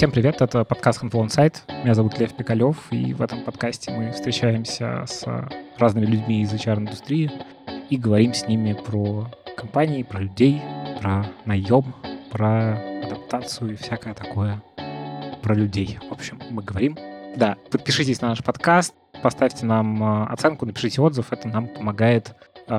Всем привет, это подкаст Insight. Меня зовут Лев Пикалев, и в этом подкасте мы встречаемся с разными людьми из HR-индустрии и говорим с ними про компании, про людей, про наем, про адаптацию и всякое такое про людей. В общем, мы говорим. Да, подпишитесь на наш подкаст, поставьте нам а, оценку, напишите отзыв, это нам помогает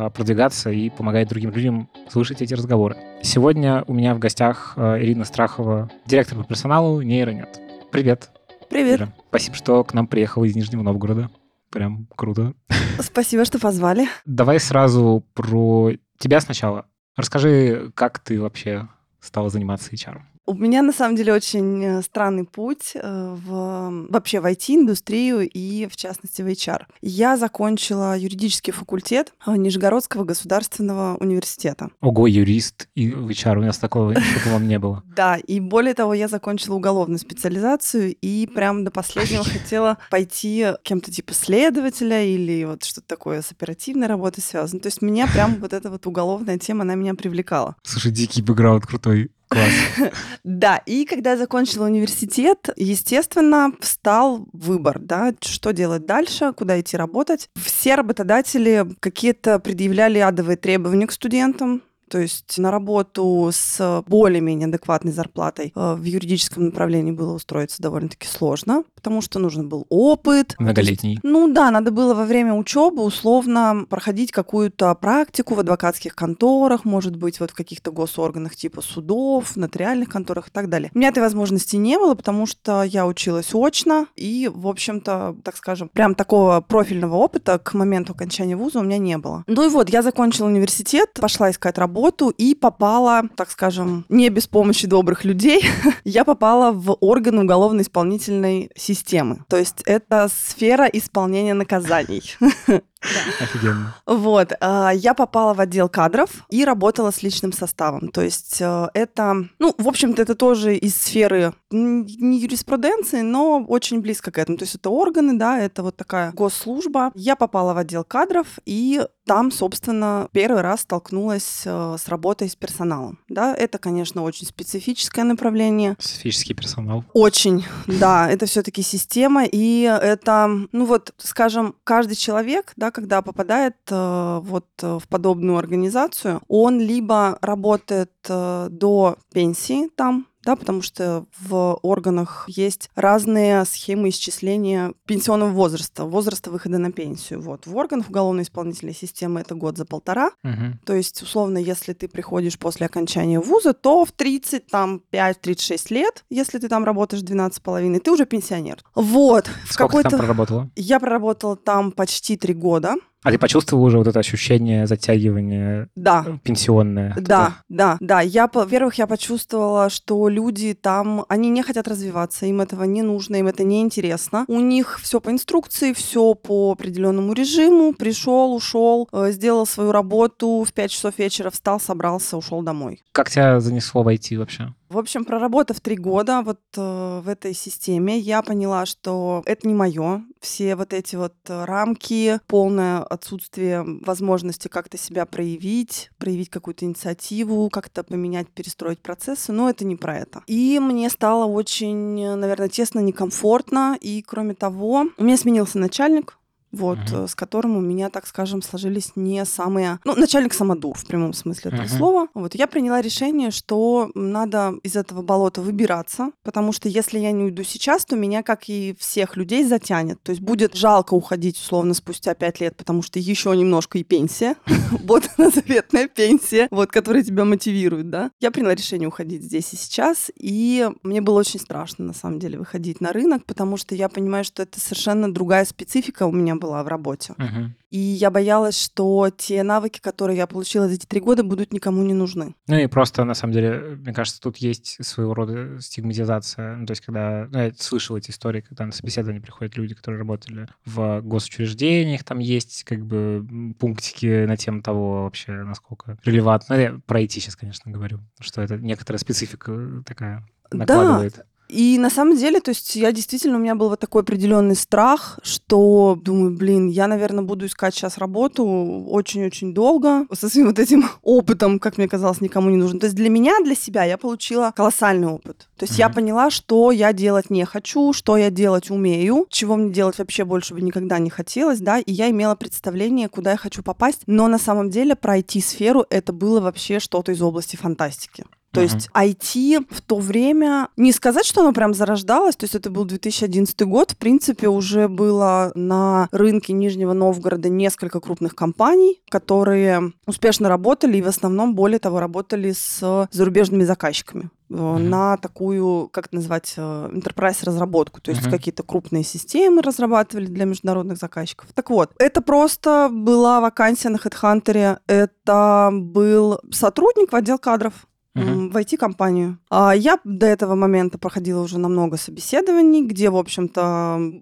продвигаться и помогает другим людям слышать эти разговоры. Сегодня у меня в гостях а, Ирина Страхова, директор по персоналу Нейронет. Привет. Привет. Ира. Спасибо, что к нам приехала из Нижнего Новгорода. Прям круто. Спасибо, что позвали. Давай сразу про тебя сначала. Расскажи, как ты вообще стала заниматься HR? У меня на самом деле очень э, странный путь э, в, вообще в IT-индустрию и, в частности, в HR. Я закончила юридический факультет э, Нижегородского государственного университета. Ого, юрист и HR, у нас такого по-моему, не было. Да, и более того, я закончила уголовную специализацию и прям до последнего хотела пойти кем-то типа следователя или вот что-то такое с оперативной работой связано. То есть меня прям вот эта вот уголовная тема, она меня привлекала. Слушай, дикий бэкграунд крутой. Да, и когда я закончила университет, естественно, встал выбор, да, что делать дальше, куда идти работать. Все работодатели какие-то предъявляли адовые требования к студентам, то есть на работу с более-менее адекватной зарплатой э, в юридическом направлении было устроиться довольно-таки сложно, потому что нужен был опыт. Многолетний. Есть, ну да, надо было во время учебы условно проходить какую-то практику в адвокатских конторах, может быть, вот в каких-то госорганах типа судов, нотариальных конторах и так далее. У меня этой возможности не было, потому что я училась очно, и, в общем-то, так скажем, прям такого профильного опыта к моменту окончания вуза у меня не было. Ну и вот, я закончила университет, пошла искать работу, работу и попала, так скажем, не без помощи добрых людей, я попала в органы уголовно-исполнительной системы. То есть это сфера исполнения наказаний. Офигенно. Вот. А, я попала в отдел кадров и работала с личным составом. То есть э, это, ну, в общем-то, это тоже из сферы не юриспруденции, но очень близко к этому. То есть это органы, да, это вот такая госслужба. Я попала в отдел кадров и там, собственно, первый раз столкнулась э, с работой с персоналом. Да, это, конечно, очень специфическое направление. Специфический персонал. Очень, да, это все-таки система, и это, ну вот, скажем, каждый человек, да, когда попадает э, вот в подобную организацию, он либо работает э, до пенсии там, да, потому что в органах есть разные схемы исчисления пенсионного возраста, возраста выхода на пенсию. Вот. В органах уголовно-исполнительной системы это год за полтора. Угу. То есть, условно, если ты приходишь после окончания вуза, то в 30, там, 5-36 лет, если ты там работаешь 12,5, ты уже пенсионер. Вот. Сколько ты там проработала? Я проработала там почти три года. А ты почувствовал уже вот это ощущение затягивания да. пенсионное? Да, да, да. Я, во-первых, я почувствовала, что люди там, они не хотят развиваться, им этого не нужно, им это не интересно. У них все по инструкции, все по определенному режиму. Пришел, ушел, э, сделал свою работу в 5 часов вечера, встал, собрался, ушел домой. Как тебя занесло войти вообще? В общем, проработав три года вот э, в этой системе, я поняла, что это не мое. Все вот эти вот э, рамки, полное отсутствие возможности как-то себя проявить, проявить какую-то инициативу, как-то поменять, перестроить процессы, но это не про это. И мне стало очень, наверное, тесно, некомфортно. И кроме того, у меня сменился начальник, вот, uh-huh. с которым у меня, так скажем, сложились не самые... Ну, начальник самодур, в прямом смысле этого uh-huh. слова. Вот, я приняла решение, что надо из этого болота выбираться, потому что если я не уйду сейчас, то меня, как и всех людей, затянет. То есть будет жалко уходить, условно, спустя пять лет, потому что еще немножко и пенсия. Вот она заветная пенсия, вот, которая тебя мотивирует, да. Я приняла решение уходить здесь и сейчас, и мне было очень страшно, на самом деле, выходить на рынок, потому что я понимаю, что это совершенно другая специфика у меня была в работе. Uh-huh. И я боялась, что те навыки, которые я получила за эти три года, будут никому не нужны. Ну и просто, на самом деле, мне кажется, тут есть своего рода стигматизация. Ну, то есть, когда... Ну, я слышал эти истории, когда на собеседование приходят люди, которые работали в госучреждениях, там есть как бы пунктики на тему того вообще, насколько релевантно. Ну, я про IT сейчас, конечно, говорю, что это некоторая специфика такая накладывает. Да. И на самом деле, то есть я действительно, у меня был вот такой определенный страх, что думаю, блин, я, наверное, буду искать сейчас работу очень-очень долго со своим вот этим опытом, как мне казалось, никому не нужен. То есть для меня, для себя я получила колоссальный опыт. То есть mm-hmm. я поняла, что я делать не хочу, что я делать умею, чего мне делать вообще больше бы никогда не хотелось, да, и я имела представление, куда я хочу попасть, но на самом деле пройти сферу это было вообще что-то из области фантастики. То есть IT в то время, не сказать, что оно прям зарождалось, то есть это был 2011 год, в принципе, уже было на рынке Нижнего Новгорода несколько крупных компаний, которые успешно работали и в основном, более того, работали с зарубежными заказчиками mm-hmm. на такую, как это назвать, э, enterprise разработку, то есть mm-hmm. какие-то крупные системы разрабатывали для международных заказчиков. Так вот, это просто была вакансия на HeadHunter, это был сотрудник в отдел кадров, uh-huh. в IT-компанию. А я до этого момента проходила уже намного собеседований, где, в общем-то,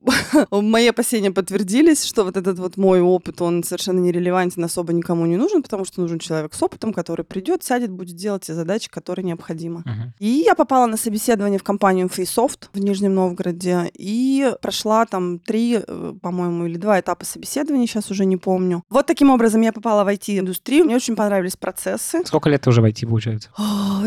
мои опасения подтвердились, что вот этот вот мой опыт, он совершенно нерелевантен, особо никому не нужен, потому что нужен человек с опытом, который придет, сядет, будет делать те задачи, которые необходимы. Uh-huh. И я попала на собеседование в компанию Facesoft в Нижнем Новгороде и прошла там три, э, по-моему, или два этапа собеседования, сейчас уже не помню. Вот таким образом я попала в IT-индустрию, мне очень понравились процессы. Сколько лет ты уже в IT, получается?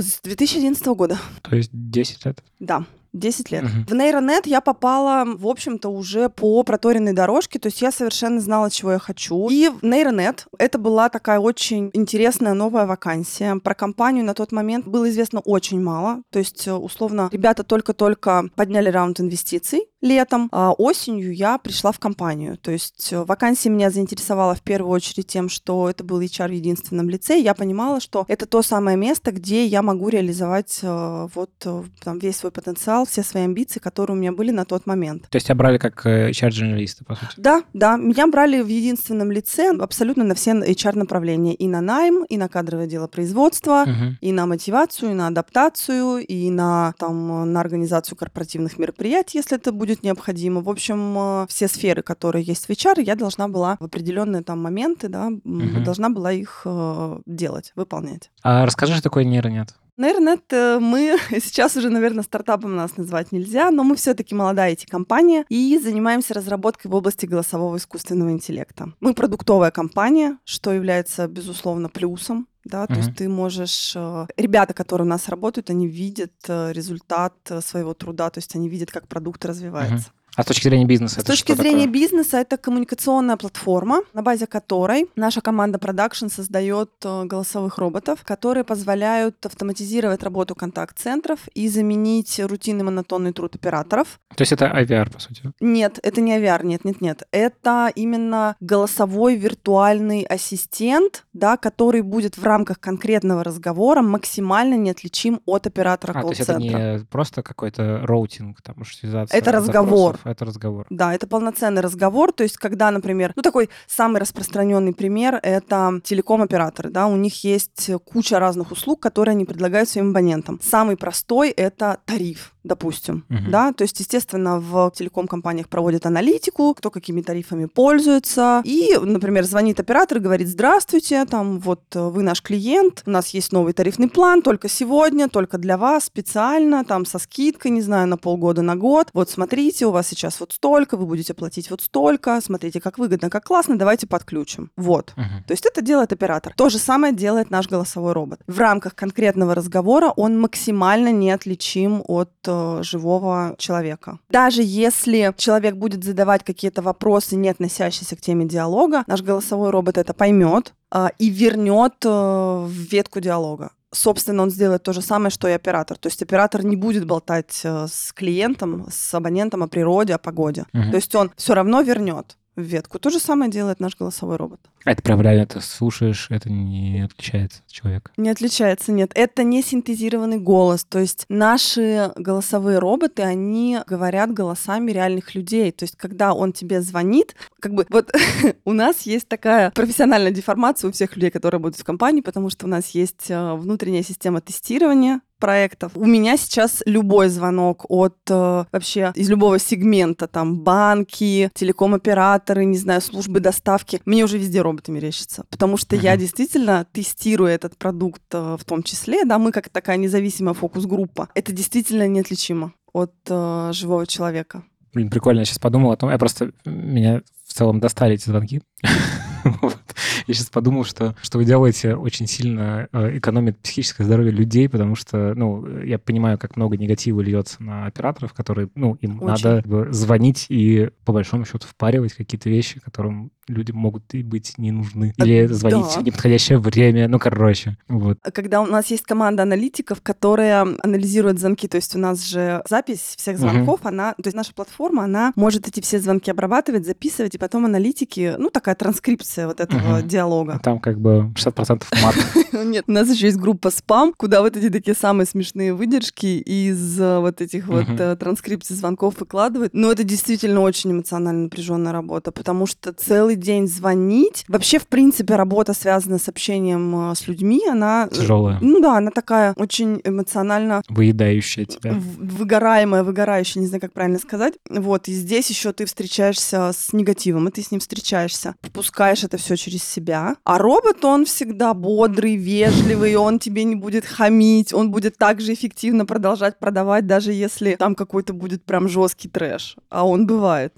С 2011 года. То есть 10 лет? Да. 10 лет. Угу. В нейронет я попала, в общем-то, уже по проторенной дорожке, то есть я совершенно знала, чего я хочу. И в нейронет это была такая очень интересная новая вакансия. Про компанию на тот момент было известно очень мало, то есть, условно, ребята только-только подняли раунд инвестиций, летом, а осенью я пришла в компанию. То есть э, вакансия меня заинтересовала в первую очередь тем, что это был HR в единственном лице. Я понимала, что это то самое место, где я могу реализовать э, вот э, там весь свой потенциал, все свои амбиции, которые у меня были на тот момент. То есть тебя брали как HR-журналиста, по сути? Да, да. Меня брали в единственном лице абсолютно на все HR-направления. И на найм, и на кадровое дело производства, uh-huh. и на мотивацию, и на адаптацию, и на, там, на организацию корпоративных мероприятий, если это будет будет необходимо. В общем, э, все сферы, которые есть в HR, я должна была в определенные там моменты, да, угу. должна была их э, делать, выполнять. А расскажи, что такое нейронет? Нейронет э, мы сейчас уже, наверное, стартапом нас назвать нельзя, но мы все-таки молодая эти компания и занимаемся разработкой в области голосового искусственного интеллекта. Мы продуктовая компания, что является, безусловно, плюсом да, то есть ты можешь... Ребята, которые у нас работают, они видят результат своего труда, то есть они видят, как продукт развивается. Uh-huh. А с точки зрения бизнеса? С точки зрения такое? бизнеса это коммуникационная платформа, на базе которой наша команда продакшн создает э, голосовых роботов, которые позволяют автоматизировать работу контакт-центров и заменить рутинный монотонный труд операторов. То есть это IVR, по сути? Нет, это не IVR, нет, нет, нет. Это именно голосовой виртуальный ассистент, да, который будет в рамках конкретного разговора максимально неотличим от оператора а, колл-центра. То есть это не просто какой-то роутинг, там, маршрутизация Это разговор. Это разговор. Да, это полноценный разговор. То есть, когда, например, ну такой самый распространенный пример это телеком-операторы, да, у них есть куча разных услуг, которые они предлагают своим абонентам. Самый простой это тариф допустим, uh-huh. да, то есть, естественно, в телеком-компаниях проводят аналитику, кто какими тарифами пользуется, и, например, звонит оператор и говорит, здравствуйте, там, вот вы наш клиент, у нас есть новый тарифный план, только сегодня, только для вас, специально, там, со скидкой, не знаю, на полгода, на год, вот смотрите, у вас сейчас вот столько, вы будете платить вот столько, смотрите, как выгодно, как классно, давайте подключим. Вот. Uh-huh. То есть это делает оператор. То же самое делает наш голосовой робот. В рамках конкретного разговора он максимально неотличим от э, живого человека. Даже если человек будет задавать какие-то вопросы, не относящиеся к теме диалога, наш голосовой робот это поймет э, и вернет э, в ветку диалога собственно, он сделает то же самое, что и оператор. То есть оператор не будет болтать э, с клиентом, с абонентом о природе, о погоде. Угу. То есть он все равно вернет в ветку. То же самое делает наш голосовой робот. Это прям реально ты слушаешь, это не отличается от человека? Не отличается, нет. Это не синтезированный голос. То есть наши голосовые роботы, они говорят голосами реальных людей. То есть когда он тебе звонит, как бы вот у нас есть такая профессиональная деформация у всех людей, которые работают в компании, потому что у нас есть э, внутренняя система тестирования, проектов. У меня сейчас любой звонок от э, вообще из любого сегмента, там банки, телеком-операторы, не знаю, службы доставки, мне уже везде роботы мерещатся, потому что uh-huh. я действительно тестирую этот продукт э, в том числе, да, мы как такая независимая фокус-группа. Это действительно неотличимо от э, живого человека. Блин, прикольно, я сейчас подумал о том, я просто, меня в целом достали эти звонки. Я сейчас подумал, что, что вы делаете очень сильно э, экономит психическое здоровье людей, потому что, ну, я понимаю, как много негатива льется на операторов, которые, ну, им очень. надо звонить и, по большому счету, впаривать какие-то вещи, которым люди могут и быть не нужны. А, Или звонить да. в неподходящее время. Ну, короче. Вот. Когда у нас есть команда аналитиков, которая анализирует звонки, то есть у нас же запись всех звонков, угу. она, то есть наша платформа, она может эти все звонки обрабатывать, записывать, и потом аналитики, ну, такая транскрипция вот этого угу. диалога. Там как бы 60% мат. Нет, у нас еще есть группа спам, куда вот эти такие самые смешные выдержки из э, вот этих вот э, транскрипций звонков выкладывают. Но это действительно очень эмоционально напряженная работа, потому что целый день звонить. Вообще, в принципе, работа, связанная с общением э, с людьми, она... Тяжелая. Ну да, она такая очень эмоционально... Выедающая тебя. Выгораемая, выгорающая, не знаю, как правильно сказать. Вот, и здесь еще ты встречаешься с негативом, и ты с ним встречаешься. Пропускаешь это все через себя. А робот, он всегда бодрый, вежливый, он тебе не будет хамить, он будет также эффективно продолжать продавать, даже если там какой-то будет прям жесткий трэш. А он бывает.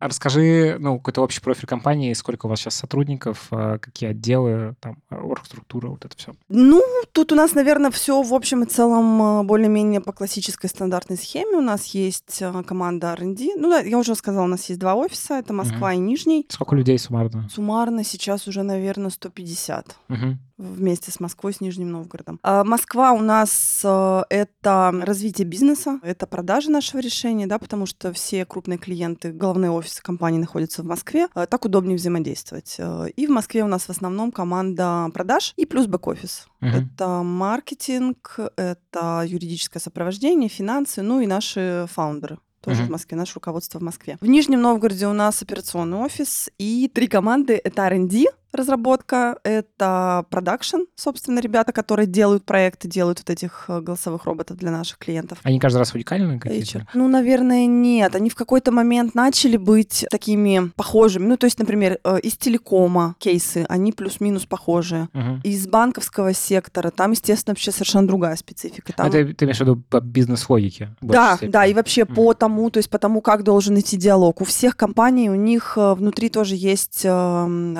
Расскажи, ну, какой-то общий профиль компании, сколько у вас сейчас сотрудников, а, какие отделы, там, оргструктура, вот это все. Ну, тут у нас, наверное, все в общем и целом а, более-менее по классической стандартной схеме. У нас есть а, команда R&D. Ну да, я уже сказала, у нас есть два офиса, это Москва угу. и Нижний. Сколько людей суммарно? Суммарно сейчас уже, наверное, 150. Угу вместе с Москвой, с Нижним Новгородом. А Москва у нас э, это развитие бизнеса, это продажи нашего решения, да, потому что все крупные клиенты, главные офисы компании находятся в Москве, э, так удобнее взаимодействовать. Э, и в Москве у нас в основном команда продаж и плюс бэк-офис. Uh-huh. Это маркетинг, это юридическое сопровождение, финансы, ну и наши фаундеры тоже uh-huh. в Москве, наше руководство в Москве. В Нижнем Новгороде у нас операционный офис и три команды. Это R&D, разработка, это продакшн, собственно, ребята, которые делают проекты, делают вот этих э, голосовых роботов для наших клиентов. Они каждый раз уникальны какие-то? Ну, наверное, нет. Они в какой-то момент начали быть такими похожими. Ну, то есть, например, э, из телекома кейсы, они плюс-минус похожие. Угу. Из банковского сектора, там, естественно, вообще совершенно другая специфика. Там... Это ты имеешь в виду по бизнес-логике? Да, степени. да, и вообще mm. по тому, то есть по тому, как должен идти диалог. У всех компаний, у них э, внутри тоже есть эм,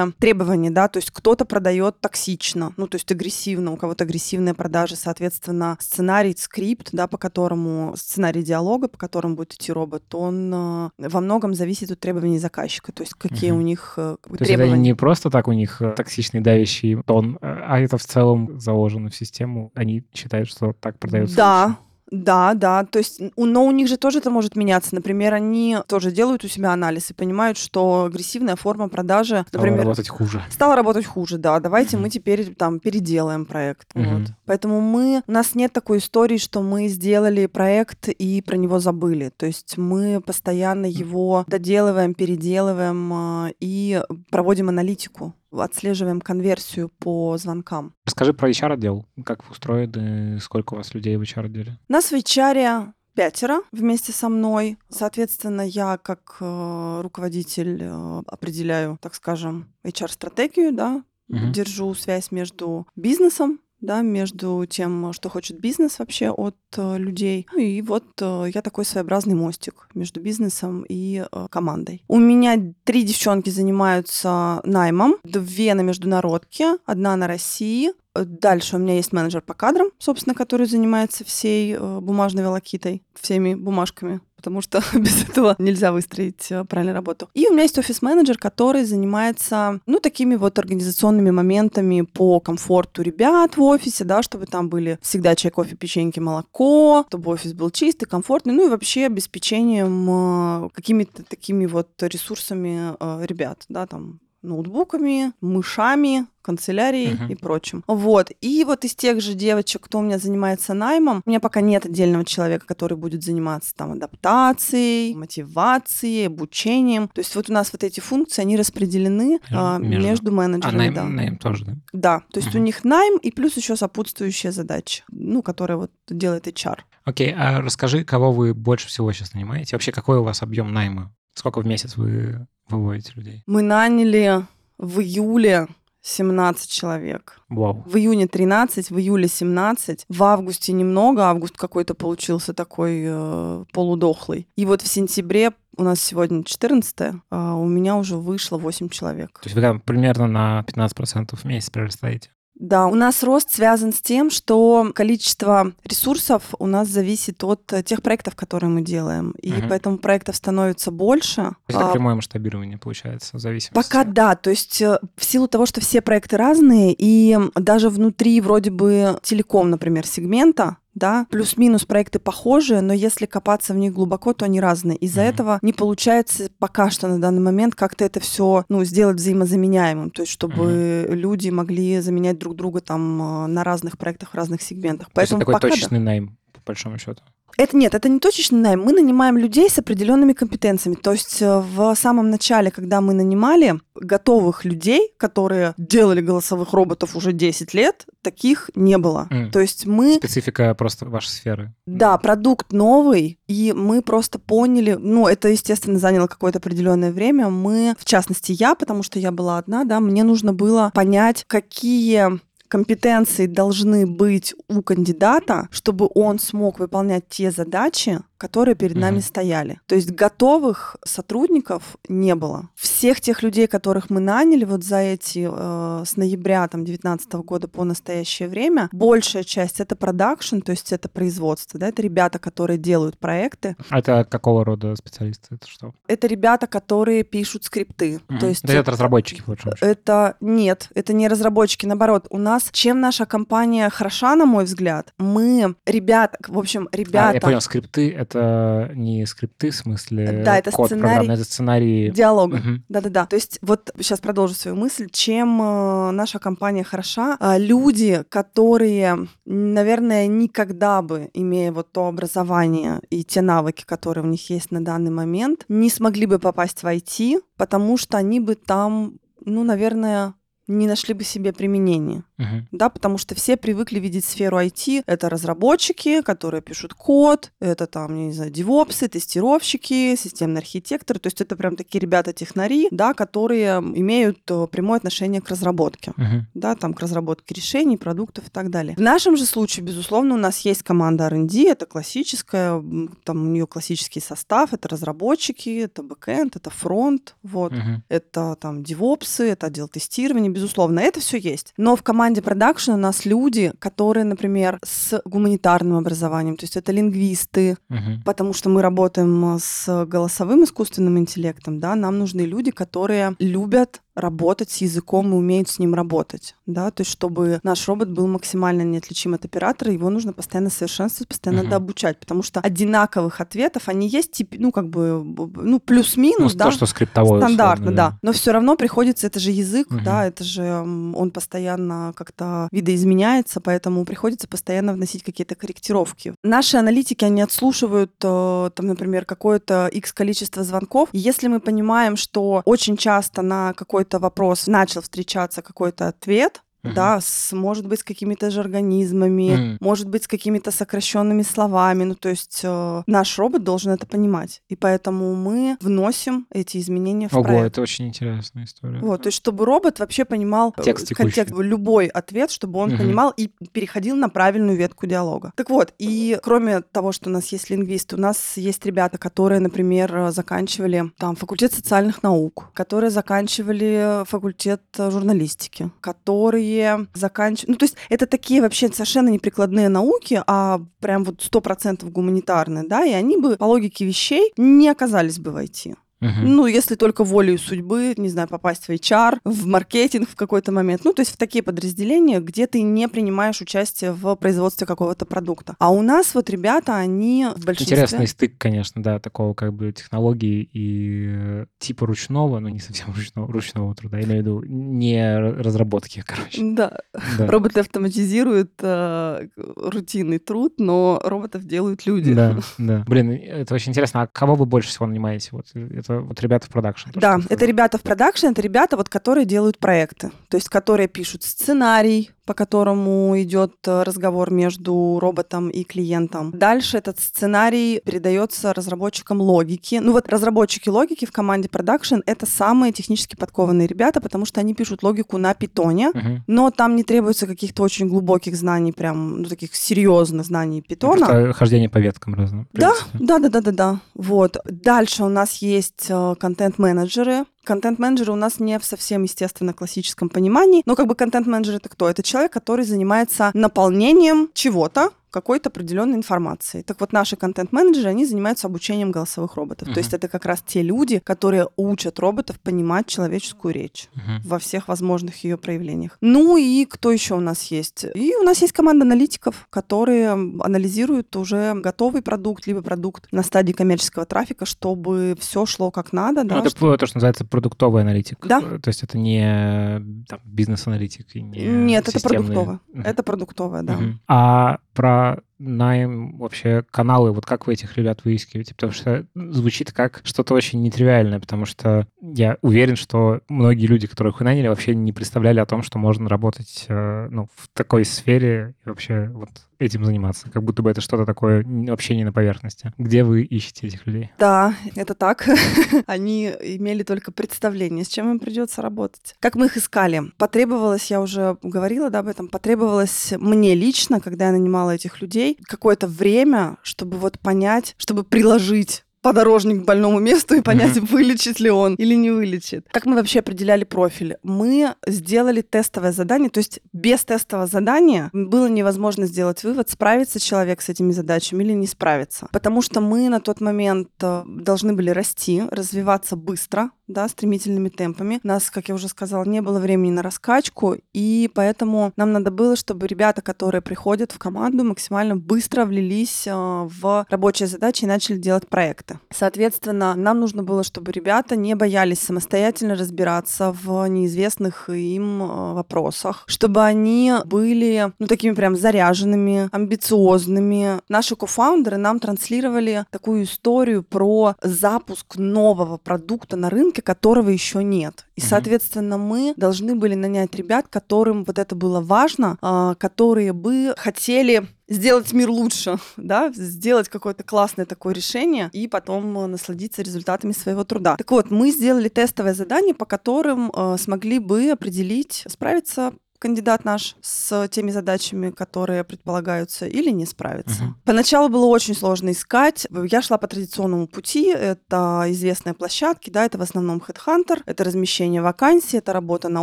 разные требования, да, то есть кто-то продает токсично, ну, то есть агрессивно, у кого-то агрессивные продажи, соответственно, сценарий, скрипт, да, по которому, сценарий диалога, по которому будет идти робот, он э, во многом зависит от требований заказчика, то есть какие угу. у них э, то требования. есть это не просто так у них э, токсичный давящий тон, а это в целом заложено в систему, они считают, что так продается. Да, лучше. Да, да, то есть, но у них же тоже это может меняться. Например, они тоже делают у себя анализ и понимают, что агрессивная форма продажи, стала например, работать хуже. Стала работать хуже, да. Давайте mm-hmm. мы теперь там переделаем проект. Mm-hmm. Вот. Поэтому мы у нас нет такой истории, что мы сделали проект и про него забыли. То есть мы постоянно его доделываем, переделываем э, и проводим аналитику отслеживаем конверсию по звонкам. Расскажи про HR-отдел. Как вы устроены? Сколько у вас людей в HR-отделе? Нас в HR пятеро вместе со мной. Соответственно, я как э, руководитель э, определяю, так скажем, HR-стратегию, да, угу. держу связь между бизнесом да, между тем, что хочет бизнес вообще от э, людей. Ну и вот э, я такой своеобразный мостик между бизнесом и э, командой. У меня три девчонки занимаются наймом, две на международке, одна на России, Дальше у меня есть менеджер по кадрам, собственно, который занимается всей э, бумажной волокитой, всеми бумажками, потому что без этого нельзя выстроить э, правильную работу. И у меня есть офис-менеджер, который занимается, ну, такими вот организационными моментами по комфорту ребят в офисе, да, чтобы там были всегда чай, кофе, печеньки, молоко, чтобы офис был чистый, комфортный, ну и вообще обеспечением э, какими-то такими вот ресурсами ребят, да, там ноутбуками, мышами, канцелярией uh-huh. и прочим. Вот. И вот из тех же девочек, кто у меня занимается наймом, у меня пока нет отдельного человека, который будет заниматься там адаптацией, мотивацией, обучением. То есть вот у нас вот эти функции, они распределены а, между, между менеджерами. А найм, да. найм тоже, да? Да. То есть uh-huh. у них найм и плюс еще сопутствующая задача, ну, которая вот делает HR. Окей, okay, а расскажи, кого вы больше всего сейчас нанимаете? Вообще, какой у вас объем найма? Сколько в месяц вы выводите людей? Мы наняли в июле 17 человек. Вау. В июне 13, в июле 17, в августе немного, август какой-то получился такой э, полудохлый. И вот в сентябре у нас сегодня 14 а у меня уже вышло 8 человек. То есть вы там примерно на 15% в месяц прирастаете? Да, у нас рост связан с тем, что количество ресурсов у нас зависит от э, тех проектов, которые мы делаем. И Мгм. поэтому проектов становится больше. Это А, прямое масштабирование получается, в зависимости. Пока да, то есть э, в силу того, что все проекты разные, и даже внутри вроде бы телеком, например, сегмента, да, плюс-минус проекты похожие, но если копаться в них глубоко, то они разные. Из-за Мгм. этого не получается пока что на данный момент как-то это все, ну, сделать взаимозаменяемым, то есть чтобы люди могли заменять друг друга там э, на разных проектах в разных сегментах. То есть это Поэтому такой пока да. точечный найм, по большому счету. Это нет, это не точечный найм. Мы нанимаем людей с определенными компетенциями. То есть э, в самом начале, когда мы нанимали готовых людей, которые делали голосовых роботов уже 10 лет, таких не было. М. То есть мы Специфика просто вашей сферы. да, продукт новый, и мы просто поняли, ну, это, естественно, заняло какое-то определенное время. Мы, в частности, я, потому что я была одна, да, мне нужно было понять, какие компетенции должны быть у кандидата, чтобы он смог выполнять те задачи, которые перед нами Мгм. стояли. То есть готовых сотрудников не было. Всех тех людей, которых мы наняли вот за эти э, с ноября там 19 года по настоящее время, большая часть это продакшн, то есть это производство, да, это ребята, которые делают проекты, А Это какого рода специалисты? Это что? это ребята, которые пишут скрипты, Мгм. то есть Да это разработчики, по большому счету. это нет, это не разработчики, наоборот, у нас чем наша компания хороша, на мой взгляд, мы ребята, в общем, А, ребята я понял, скрипты — это не скрипты в смысле Да, это код сценарий. программный, это сценарии. диалога. Мгм. Да-да-да. То есть вот сейчас продолжу свою мысль. Чем э, наша компания хороша? А, люди, которые, наверное, никогда бы, имея вот то образование и те навыки, которые у них есть на данный момент, не смогли бы попасть в IT, потому что они бы там, ну, наверное, не нашли бы себе применения Мгм. да, потому что все привыкли видеть сферу IT. Это разработчики, которые пишут код, это там, я не знаю, девопсы, тестировщики, системные архитекторы. То есть это прям такие ребята-технари, да, которые имеют э, прямое отношение к разработке Мгм. да, там к разработке решений, продуктов и так далее. В нашем же случае, безусловно, у нас есть команда R&D, это классическая, там у нее классический состав, это разработчики, это бэкэнд, это фронт, вот Мгм. это там девопсы, это отдел тестирования, безусловно, это все есть. Но в команде production у нас люди, которые, например, с гуманитарным образованием, то есть это лингвисты, Мгм. потому что мы работаем с голосовым искусственным интеллектом, да, нам нужны люди, которые любят работать с языком и умеют с ним работать, да, то есть чтобы наш робот был максимально неотличим от оператора, его нужно постоянно совершенствовать, постоянно Мгм. надо обучать, потому что одинаковых ответов, они есть, ну, как бы, ну, Ну, плюс-минус, да, то, что скриптовое. Стандартно, условно, да. Но все равно приходится, это же язык, Мгм. да, это же он постоянно как-то видоизменяется, поэтому приходится постоянно вносить какие-то корректировки. Наши аналитики, они отслушивают, э, там, например, какое-то X количество звонков. Если мы понимаем, что очень часто на какой-то вопрос начал встречаться какой-то ответ, Мгм. да, с, может быть, с какими-то же организмами, Мгм. может быть, с какими-то сокращенными словами. Ну, то есть э, наш робот должен это понимать. И поэтому мы вносим эти изменения в Ого, проект. это очень интересная история. Вот, то есть, чтобы робот вообще понимал э, Текст текущий. контекст, любой ответ, чтобы он Мгм. понимал и переходил на правильную ветку диалога. Так вот, и кроме того, что у нас есть лингвисты, у нас есть ребята, которые, например, э, заканчивали там факультет социальных наук, которые заканчивали факультет э, журналистики, которые заканчивали... Ну, то есть это такие вообще совершенно неприкладные науки, а прям вот сто процентов гуманитарные, да, и они бы по логике вещей не оказались бы в IT. Мгм. Ну, если только волею судьбы, не знаю, попасть в HR, в маркетинг в какой-то момент. Ну, то есть в такие подразделения, где ты не принимаешь участие в производстве какого-то продукта. А у нас вот ребята, они в большинстве... Интересный стык, конечно, да, такого как бы технологии и э, типа ручного, но не совсем ручного, ручного труда, я имею в виду не разработки, короче. Да, Да. роботы автоматизируют э, рутинный труд, но роботов делают люди. Да, да. Блин, это очень интересно. А кого вы больше всего нанимаете? Вот это вот ребята в продакшн. Да, это ребята в продакшн, это ребята, вот, которые делают проекты, то есть которые пишут сценарий по которому идет э, разговор между роботом и клиентом. Дальше этот сценарий передается разработчикам логики. Ну вот разработчики логики в команде Production — это самые технически подкованные ребята, потому что они пишут логику на питоне, Мгм. но там не требуется каких-то очень глубоких знаний, прям, ну, таких серьезных знаний питона. Хождение по веткам разным. Да, да, да, да, да, да. Вот. Дальше у нас есть э, контент-менеджеры. Контент-менеджеры у нас не в совсем, естественно, классическом понимании. Но как бы контент-менеджер это кто? Это человек, который занимается наполнением чего-то, какой-то определенной информации. Так вот, наши контент-менеджеры, они занимаются обучением голосовых роботов. Мгм. То есть это как раз те люди, которые учат роботов понимать человеческую речь Мгм. во всех возможных ее проявлениях. Ну и кто еще у нас есть? И у нас есть команда аналитиков, которые анализируют уже готовый продукт, либо продукт на стадии коммерческого трафика, чтобы все шло как надо. Ну, да, это что- то, что называется продуктовый аналитик. Да. То есть это не бизнес-аналитик не Нет, это системный. продуктовое. Мгм. Это продуктовое, да. Мгм. А про найм вообще каналы, вот как вы этих ребят выискиваете? Потому что звучит как что-то очень нетривиальное, потому что я уверен, что многие люди, которых вы наняли, вообще не представляли о том, что можно работать э, ну, в такой сфере и вообще вот этим заниматься. Как будто бы это что-то такое вообще не на поверхности. Где вы ищете этих людей? Да, это так. Они имели только представление, с чем им придется работать. Как мы их искали? Потребовалось, я уже говорила да, об этом, потребовалось мне лично, когда я нанимала этих людей, какое-то время, чтобы вот понять, чтобы приложить подорожник к больному месту и понять, вылечит ли он или не вылечит. Как мы вообще определяли профиль? Мы сделали тестовое задание, то есть без тестового задания было невозможно сделать вывод, справится человек с этими задачами или не справится. Потому что мы на тот момент э, должны были расти, развиваться быстро, да, стремительными темпами. У нас, как я уже сказала, не было времени на раскачку, и поэтому нам надо было, чтобы ребята, которые приходят в команду, максимально быстро влились э, в рабочие задачи и начали делать проекты. Соответственно, нам нужно было, чтобы ребята не боялись самостоятельно разбираться в неизвестных им э, вопросах, чтобы они были, ну, такими прям заряженными, амбициозными. Наши кофаундеры нам транслировали такую историю про запуск нового продукта на рынке, которого еще нет. И, соответственно, мы должны были нанять ребят, которым вот это было важно, а, которые бы хотели сделать мир лучше, да, сделать какое-то классное такое решение и потом э, насладиться результатами своего труда. Так вот, мы сделали тестовое задание, по которым э, смогли бы определить, справиться кандидат наш с теми задачами, которые предполагаются, или не справится. Мгм. Поначалу было очень сложно искать. Я шла по традиционному пути. Это известные площадки, да, это в основном Headhunter, это размещение вакансий, это работа на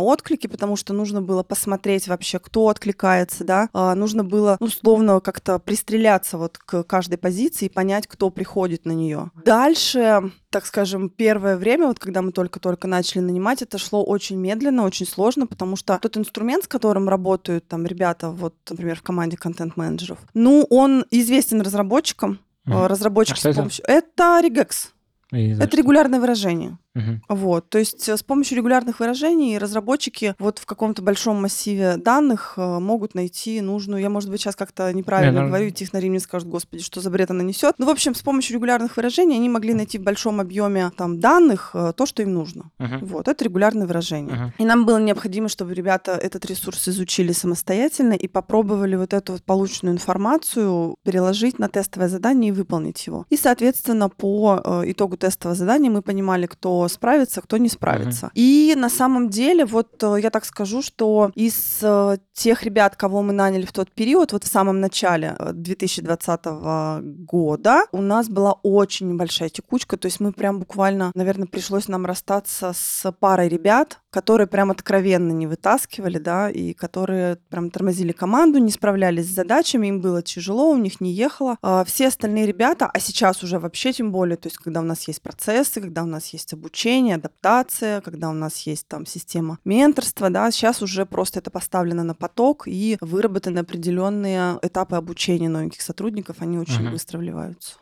отклике, потому что нужно было посмотреть вообще, кто откликается, да. А, нужно было условно как-то пристреляться вот к каждой позиции и понять, кто приходит на нее. Дальше так скажем, первое время, вот когда мы только-только начали нанимать, это шло очень медленно, очень сложно, потому что тот инструмент, с которым работают там ребята, вот, например, в команде контент-менеджеров, ну, он известен разработчикам, Мгм. э, разработчик А с это? помощью... Это regex. Это регулярное выражение. Мгм. Вот, то есть э, с помощью регулярных выражений разработчики вот в каком-то большом массиве данных э, могут найти нужную, я, может быть, сейчас как-то неправильно Не, ну- говорю, технари мне скажут, господи, что за бред она несет. Ну, в общем, с помощью регулярных выражений они могли найти в большом объеме там данных э, то, что им нужно. Мгм. Вот, это регулярное выражение. Мгм. И нам было необходимо, чтобы ребята этот ресурс изучили самостоятельно и попробовали вот эту вот полученную информацию переложить на тестовое задание и выполнить его. И, соответственно, по итогу тестового задания мы понимали, кто справится, кто не справится. И на самом деле, вот э, я так скажу, что из э, тех ребят, кого мы наняли в тот период, вот в самом начале э, 2020 года, у нас была очень небольшая текучка, то есть мы прям буквально, наверное, пришлось нам расстаться с парой ребят, которые прям откровенно не вытаскивали, да, и которые прям тормозили команду, не справлялись с задачами, им было тяжело, у них не ехало. А все остальные ребята, а сейчас уже вообще тем более, то есть когда у нас есть процессы, когда у нас есть обучение, адаптация, когда у нас есть там система менторства, да, сейчас уже просто это поставлено на поток и выработаны определенные этапы обучения новеньких сотрудников, они очень Мгм. быстро вливаются.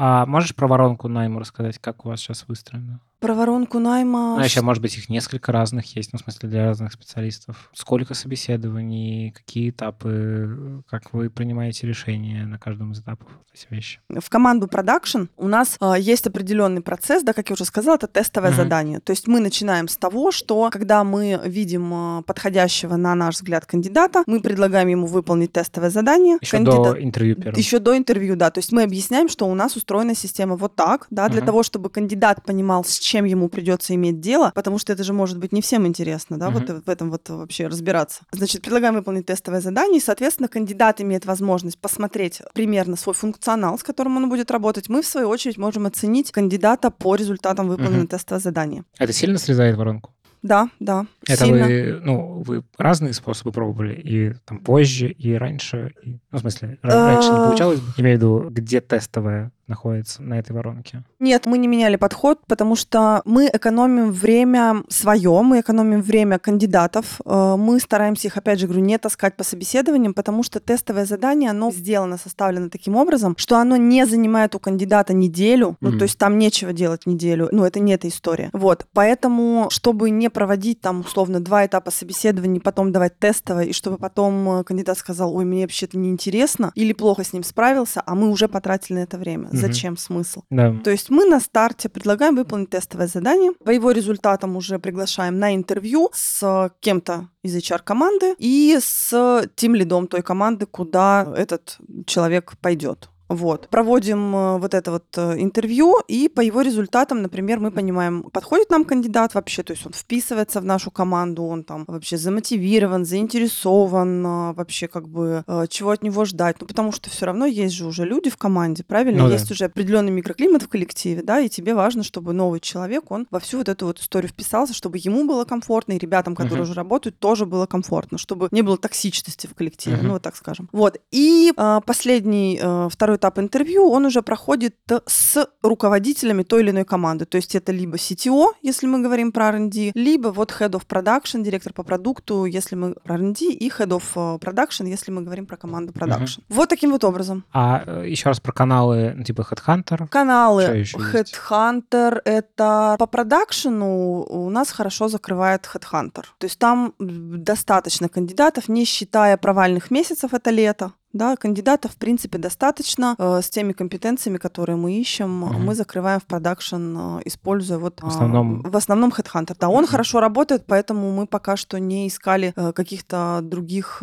А можешь про воронку найму рассказать, как у вас сейчас выстроено? Про воронку найма... А еще, может быть, их несколько разных есть, ну, в смысле, для разных специалистов. Сколько собеседований, какие этапы, как вы принимаете решения на каждом из этапов эти вещи? В команду продакшн у нас э, есть определенный процесс, да, как я уже сказала, это тестовое mm-hmm. задание. То есть мы начинаем с того, что когда мы видим подходящего на наш взгляд кандидата, мы предлагаем ему выполнить тестовое задание. Еще Кандидат... до интервью первого. Еще до интервью, да. То есть мы объясняем, что у нас устроена система вот так, да, для uh-huh. того, чтобы кандидат понимал, с чем ему придется иметь дело, потому что это же может быть не всем интересно, да, uh-huh. вот в этом вот вообще разбираться. Значит, предлагаем выполнить тестовое задание, и, соответственно, кандидат имеет возможность посмотреть примерно свой функционал, с которым он будет работать. Мы, в свою очередь, можем оценить кандидата по результатам выполненного uh-huh. тестового задания. Это сильно срезает воронку? Да, да. Это сильно. вы, ну, вы разные способы пробовали, и там позже, и раньше, и, ну, в смысле, раньше не получалось, имею в виду, где тестовая находится на этой воронке? Нет, мы не меняли подход, потому что мы экономим время свое, мы экономим время кандидатов, э, мы стараемся их, опять же, говорю, не таскать по собеседованиям, потому что тестовое задание, оно сделано, составлено таким образом, что оно не занимает у кандидата неделю, mm-hmm. ну, то есть там нечего делать неделю, ну, это не эта история. Вот, поэтому, чтобы не проводить там, условно, два этапа собеседования, потом давать тестовое, и чтобы потом э, кандидат сказал, ой, мне вообще-то неинтересно, или плохо с ним справился, а мы уже потратили на это время зачем смысл. Да. То есть мы на старте предлагаем выполнить тестовое задание, по его результатам уже приглашаем на интервью с кем-то из HR-команды и с тем лидом той команды, куда этот человек пойдет. Вот. Проводим э, вот это вот э, интервью, и по его результатам, например, мы понимаем, подходит нам кандидат вообще, то есть он вписывается в нашу команду, он там вообще замотивирован, заинтересован, э, вообще как бы чего от него ждать. Ну, потому что все равно есть же уже люди в команде, правильно? Ну, есть да. уже определенный микроклимат в коллективе, да, и тебе важно, чтобы новый человек, он во всю вот эту вот историю вписался, чтобы ему было комфортно, и ребятам, которые uh-huh. уже работают, тоже было комфортно, чтобы не было токсичности в коллективе, uh-huh. ну, вот так скажем. Вот. И э, последний, э, второй этап интервью, он уже проходит с руководителями той или иной команды. То есть это либо CTO, если мы говорим про R&D, либо вот Head of Production, директор по продукту, если мы про R&D, и Head of э, Production, если мы говорим про команду Production. Угу. Вот таким вот образом. А э, еще раз про каналы, ну, типа Headhunter? Каналы Headhunter — это по продакшену у нас хорошо закрывает Headhunter. То есть там достаточно кандидатов, не считая провальных месяцев это лето. Да, кандидатов, в принципе, достаточно. Э, с теми компетенциями, которые мы ищем, угу. мы закрываем в продакшн, э, используя вот... В основном... В основном Headhunter. Да, он угу. хорошо работает, поэтому мы пока что не искали э, каких-то других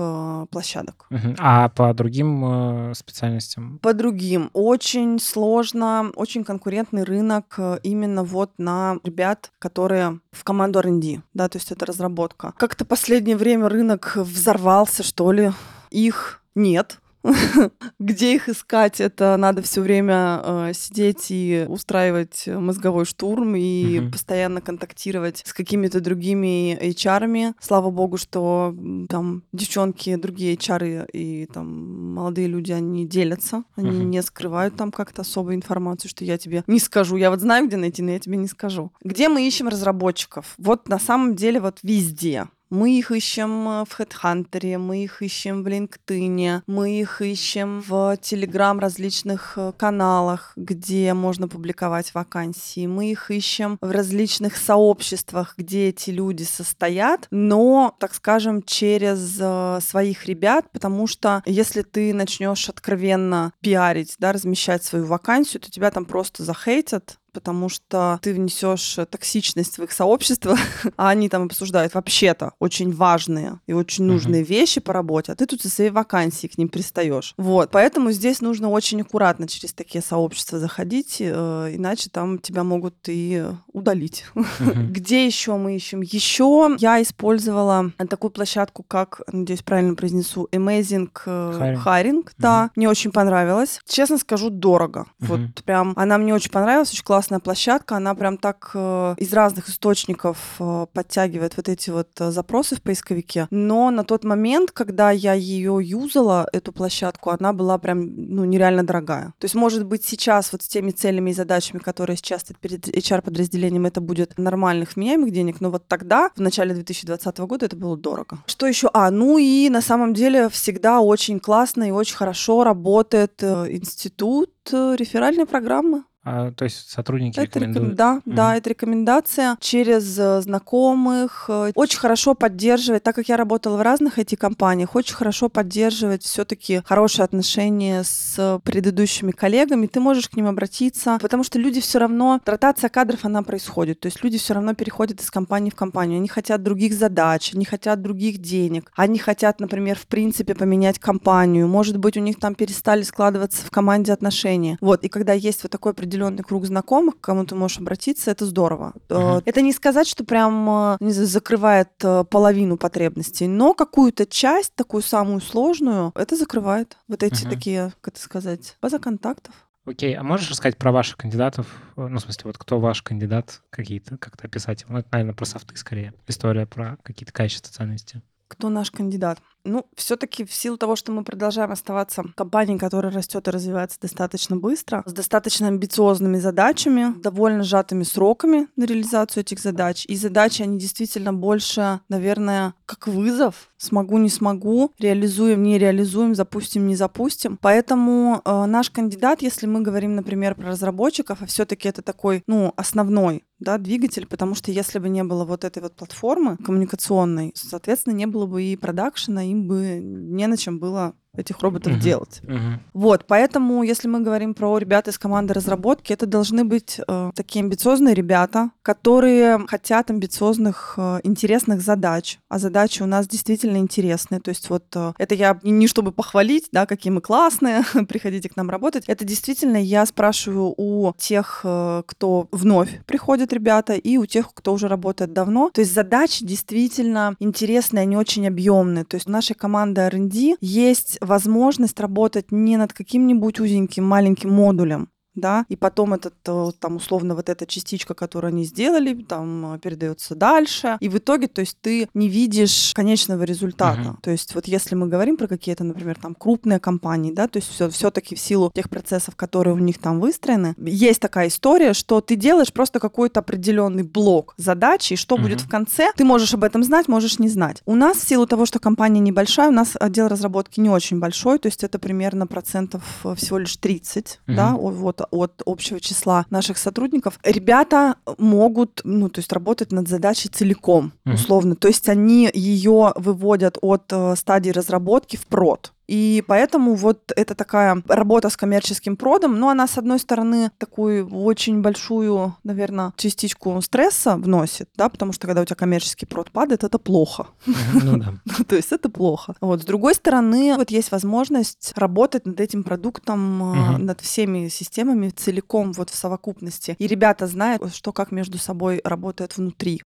площадок. Угу. А по другим специальностям? По другим. Очень сложно, очень конкурентный рынок именно вот на ребят, которые в команду R&D, да, то есть это разработка. Как-то последнее время рынок взорвался, что ли, их нет. Где их искать? Это надо все время э, сидеть и устраивать мозговой штурм и угу. постоянно контактировать с какими-то другими HR-ами. Слава богу, что там девчонки, другие HR и там молодые люди, они делятся, они угу. не скрывают там как-то особо информацию, что я тебе не скажу. Я вот знаю, где найти, но я тебе не скажу. Где мы ищем разработчиков? Вот на самом деле вот везде. Мы их ищем э, в HeadHunter, мы их ищем в LinkedIn, мы их ищем в Telegram различных э, каналах, где можно публиковать вакансии. Мы их ищем в различных сообществах, где эти люди состоят, но, так скажем, через э, своих ребят, потому что если ты начнешь откровенно пиарить, да, размещать свою вакансию, то тебя там просто захейтят, потому что ты внесешь токсичность в их сообщество, а они там обсуждают вообще-то очень важные и очень нужные uh-huh. вещи по работе, а ты тут со своей вакансией к ним пристаешь. Вот, поэтому здесь нужно очень аккуратно через такие сообщества заходить, э, иначе там тебя могут и удалить. Uh-huh. Где еще мы ищем? Еще я использовала такую площадку, как, надеюсь, правильно произнесу, Amazing э, Hiring. Hiring да, uh-huh. мне очень понравилось. Честно скажу, дорого. Вот прям она мне очень понравилась, очень классно классная площадка, она прям так э, из разных источников э, подтягивает вот эти вот э, запросы в поисковике. Но на тот момент, когда я ее юзала, эту площадку, она была прям ну, нереально дорогая. То есть, может быть, сейчас вот с теми целями и задачами, которые сейчас перед HR-подразделением, это будет нормальных вменяемых денег, но вот тогда, в начале 2020 года, это было дорого. Что еще? А, ну и на самом деле всегда очень классно и очень хорошо работает институт реферальной программы. А, то есть сотрудники Это рекомендуют? реком- Да, Мгм. да, это рекомендация через э, знакомых. Э, Очень хорошо поддерживать, так как я работала в разных IT-компаниях, очень хорошо поддерживать все-таки хорошие отношения с предыдущими коллегами. Ты можешь к ним обратиться, потому что люди все равно, ротация кадров, она происходит. То есть люди все равно переходят из компании в компанию. Они хотят других задач, они хотят других денег. Они хотят, например, в принципе поменять компанию. Может быть, у них там перестали складываться в команде отношения. Вот, и когда есть вот такой определенный круг знакомых, к кому ты можешь обратиться, это здорово. Мгм. Это не сказать, что прям э, не знаю, закрывает э, половину потребностей, но какую-то часть, такую самую сложную, это закрывает. Вот эти Мгм. такие, как это сказать, база контактов. Окей, а можешь рассказать про ваших кандидатов? Ну, в смысле, вот кто ваш кандидат, какие-то, как-то описать? Ну, это, наверное, про софты скорее. История про какие-то качества, ценности. Кто наш кандидат? Ну, все-таки в силу того, что мы продолжаем оставаться компанией, которая растет и развивается достаточно быстро, с достаточно амбициозными задачами, довольно сжатыми сроками на реализацию этих задач. И задачи, они действительно больше, наверное, как вызов. Смогу, не смогу, реализуем, не реализуем, запустим, не запустим. Поэтому э, наш кандидат, если мы говорим, например, про разработчиков, а все-таки это такой, ну, основной да, двигатель, потому что если бы не было вот этой вот платформы коммуникационной, соответственно, не было бы и продакшена, им бы не на чем было этих роботов Мгм. делать. Мгм. Вот, поэтому, если мы говорим про ребят из команды разработки, это должны быть э, такие амбициозные ребята, которые хотят амбициозных, э, интересных задач. А задачи у нас действительно интересные. То есть вот э, это я не- не чтобы похвалить, да, какие мы классные, приходите к нам работать. Это действительно я спрашиваю у тех, э, кто вновь приходит, ребята, и у тех, кто уже работает давно. То есть задачи действительно интересные, они очень объемные. То есть у нашей команды R&D есть возможность работать не над каким-нибудь узеньким маленьким модулем, да, и потом этот, э, там, условно, вот эта частичка, которую они сделали, там, э, передается дальше, и в итоге, то есть ты не видишь конечного результата. Мгм. То есть вот если мы говорим про какие-то, например, там, крупные компании, да, то есть все, все-таки в силу тех процессов, которые у них там выстроены, есть такая история, что ты делаешь просто какой-то определенный блок задачи, и что будет Мгм. в конце, ты можешь об этом знать, можешь не знать. У нас, в силу того, что компания небольшая, у нас отдел разработки не очень большой, то есть это примерно процентов э, всего лишь 30, Мгм. да, вот от общего числа наших сотрудников. Ребята могут, ну, то есть работать над задачей целиком, Мгм. условно. То есть они ее выводят от э, стадии разработки в прод. И поэтому вот это такая работа с коммерческим продом, но она, с одной стороны, такую очень большую, наверное, частичку стресса вносит, да, потому что когда у тебя коммерческий прод падает, это плохо. Ну да. То есть это плохо. Вот. С другой стороны, вот есть возможность работать над этим продуктом, Мгм. над всеми системами целиком вот в совокупности. И ребята знают, что как между собой работает внутри.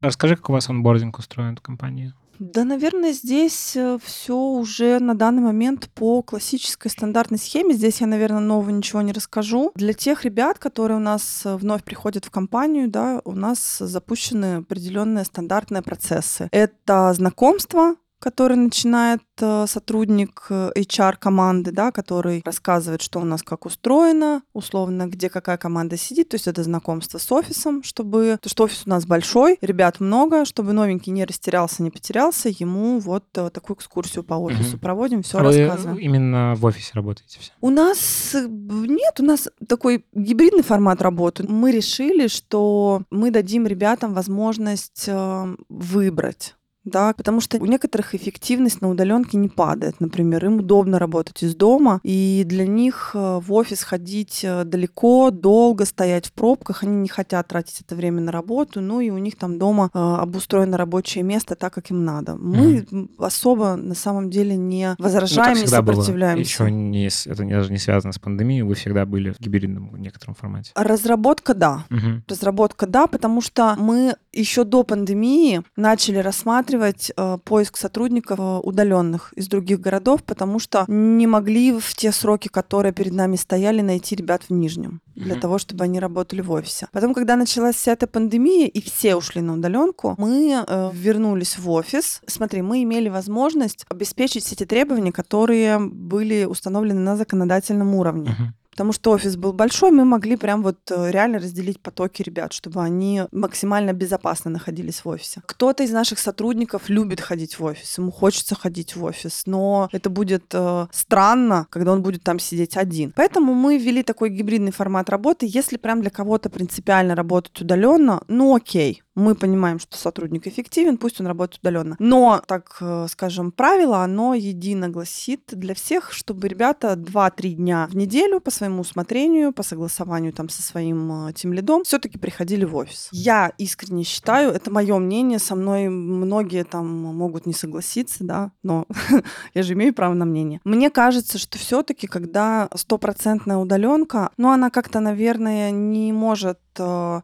Расскажи, как у вас онбординг устроен в компании? Да, наверное, здесь все уже на данный момент по классической стандартной схеме. Здесь я, наверное, нового ничего не расскажу. Для тех ребят, которые у нас э, вновь приходят в компанию, да, у нас запущены определенные стандартные процессы. Это знакомство, который начинает э, сотрудник э, HR-команды, да, который рассказывает, что у нас как устроено, условно, где какая команда сидит. То есть это знакомство с офисом, чтобы... То, что офис у нас большой, ребят много, чтобы новенький не растерялся, не потерялся, ему вот э, такую экскурсию по офису Мгм. проводим, все А вы рассказываем. именно в офисе работаете все? У нас нет, у нас такой гибридный формат работы. Мы решили, что мы дадим ребятам возможность выбрать. Да, потому что у некоторых эффективность на удаленке не падает. Например, им удобно работать из дома, и для них э, в офис ходить э, далеко, долго стоять в пробках, они не хотят тратить это время на работу, ну и у них там дома э, обустроено рабочее место так, как им надо. Мы м, особо на самом деле не Ну, возражаем, не всегда было. сопротивляемся. Еще не, это даже не связано с пандемией, вы всегда были в гибридном некотором формате. Разработка, да. Мгм. Разработка, да, потому что мы еще до пандемии начали рассматривать э, поиск сотрудников удаленных из других городов, потому что не могли в те сроки, которые перед нами стояли, найти ребят в Нижнем для Мгм. того, чтобы они работали в офисе. Потом, когда началась вся эта пандемия и все ушли на удаленку, мы э, вернулись в офис. Смотри, мы имели возможность обеспечить все те требования, которые были установлены на законодательном уровне. Мгм. Потому что офис был большой, мы могли прям вот э, реально разделить потоки ребят, чтобы они максимально безопасно находились в офисе. Кто-то из наших сотрудников любит ходить в офис, ему хочется ходить в офис, но это будет э, странно, когда он будет там сидеть один. Поэтому мы ввели такой гибридный формат работы. Если прям для кого-то принципиально работать удаленно, ну окей, мы понимаем, что сотрудник эффективен, пусть он работает удаленно. Но, так э, скажем, правило, оно едино гласит для всех, чтобы ребята 2-3 дня в неделю по своему усмотрению, по согласованию там со своим тем лидом, все-таки приходили в офис. Я искренне считаю, это мое мнение, со мной многие там могут не согласиться, да, но я же имею право на мнение. Мне кажется, что все-таки, когда стопроцентная удаленка, ну, она как-то, наверное, не может э,